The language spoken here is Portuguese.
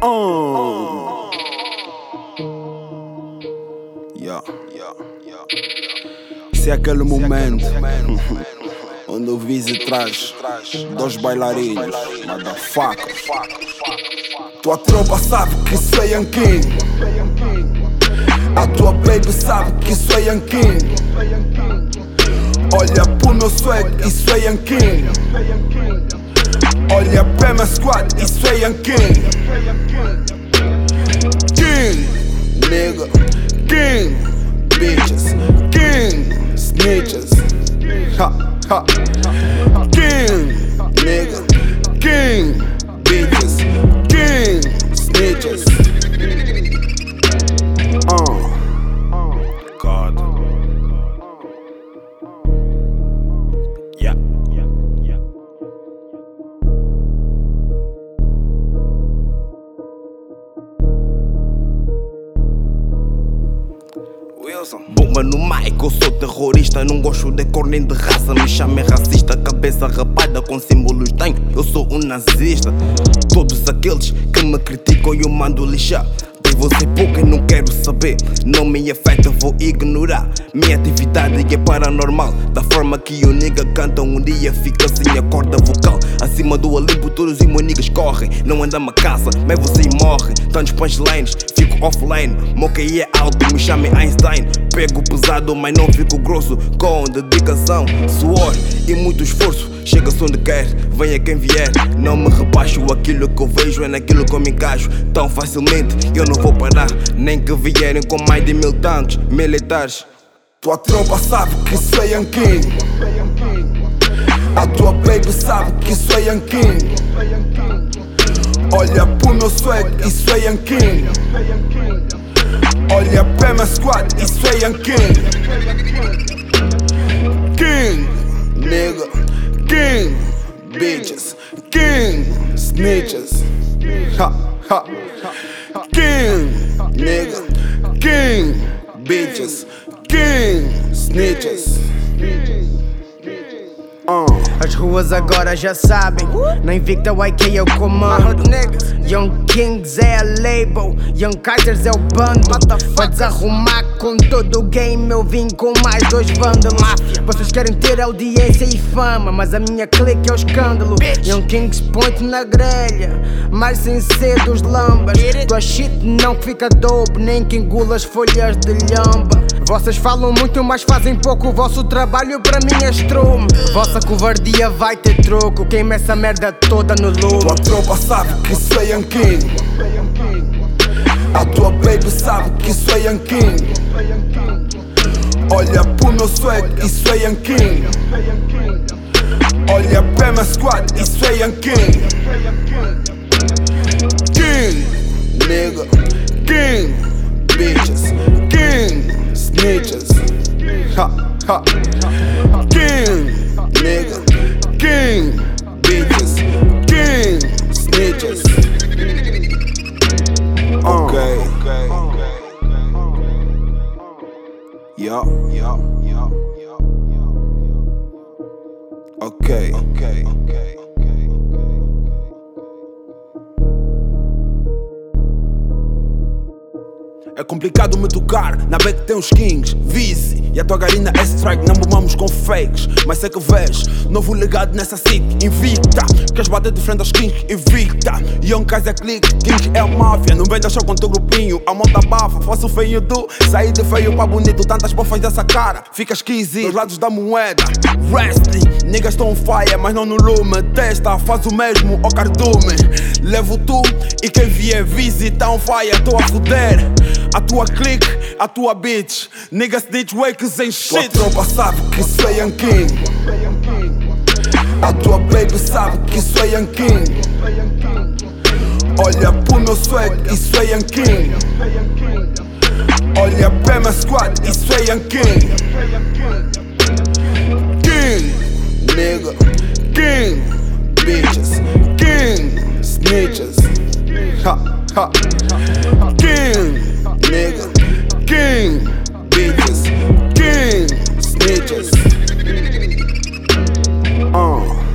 Oh. Isso é aquele momento onde o Vise traz dois bailarinos, motherfucker. Tua tropa sabe que sou Yankin. A tua baby sabe que sou Yankin. Olha pro meu swag, isso é Yankin. Olha pra minha squad, isso é. King, King, nigga, King, bitches, King, snitches. Ha, ha. King, nigga, King, bitches, King, snitches. Bomba no mic, eu sou terrorista. Não gosto de cor nem de raça. Me chamem racista, cabeça rapada com símbolos tenho. Eu sou um nazista. Todos aqueles que me criticam, eu mando lixar. De você pouco e não quero saber. Não me afeta, vou ignorar. Minha atividade é paranormal. Da forma que o nigga canta, um dia fica sem a corda vocal. Acima do Olimpo, correm. Não andam a casa, mas você morre. Tantos punchlines, fico offline. QI é alto, me chamem Einstein. Pego pesado, mas não fico grosso. Com dedicação, suor e muito esforço. Chega-se onde quer, venha quem vier. Não me rebaixo, aquilo que eu vejo é naquilo que eu me encaixo. Tão facilmente eu não vou parar. Nem que vierem com mais de mil tanques militares. Tua tropa sabe que sou Yankin. A tua baby sabe que sou Yankin. Olha pro meu swag, isso é. Olha pra minha squad, isso é Yankin. King, nigga, King, bitches, King, snitches. Ha, ha. King, nigga, King, bitches, King, snitches. As ruas agora já sabem. Na Invicta YK eu comando. Young Kings é a label, Young Carters é o bando. Pra desarrumar com todo o game, eu vim com mais dois vândalos. Vocês querem ter audiência e fama, mas a minha clique é o escândalo. Young Kings point na grelha, mas sem ser dos lambas. Tua shit não fica dope, nem que engula as folhas de lhamba. Vocês falam muito, mas fazem pouco. O vosso trabalho para mim é strume. Vossa covardia vai ter troco. Queima essa merda toda no lume. Tua tropa sabe que sou Yankin. A tua baby sabe que sou Yankin. Olha pro meu swag, isso é Yankin. Olha pra minha squad, isso é Yankin. King, nigga, King, bitches, King, snitches. Ha, ha. Yeah, yeah, yeah, yeah, yeah. Okay, okay, okay, okay, okay. É complicado me tocar, na back tem os kings, vice. E a tua garina é strike, não bombamos com fakes. Mas sei que vês, novo legado nessa city, invicta Queres bater de frente aos kings, invicta Young Kaiser click, kings é a máfia. Não vem deixar com teu grupinho, a monta bafa. Faço feio do, sair de feio pra bonito. Tantas bofas dessa cara, fica esquisito. Dos lados da moeda, wrestling Niggas on fire, mas não no lume. Testa, faz o mesmo, ó cardume. Levo tu e quem vier visitar on fire Tô a fuder a tua clique, a tua bitch. Niggas snitch wakers ain't shit. Tua tropa sabe que sou Yankin A tua baby sabe que sou Yankin Olha pro meu swag, isso é Yankin Olha pra minha squad, isso é Yankin King, nigga, King, bitches, King, snitches. Ha, ha. King, Uh.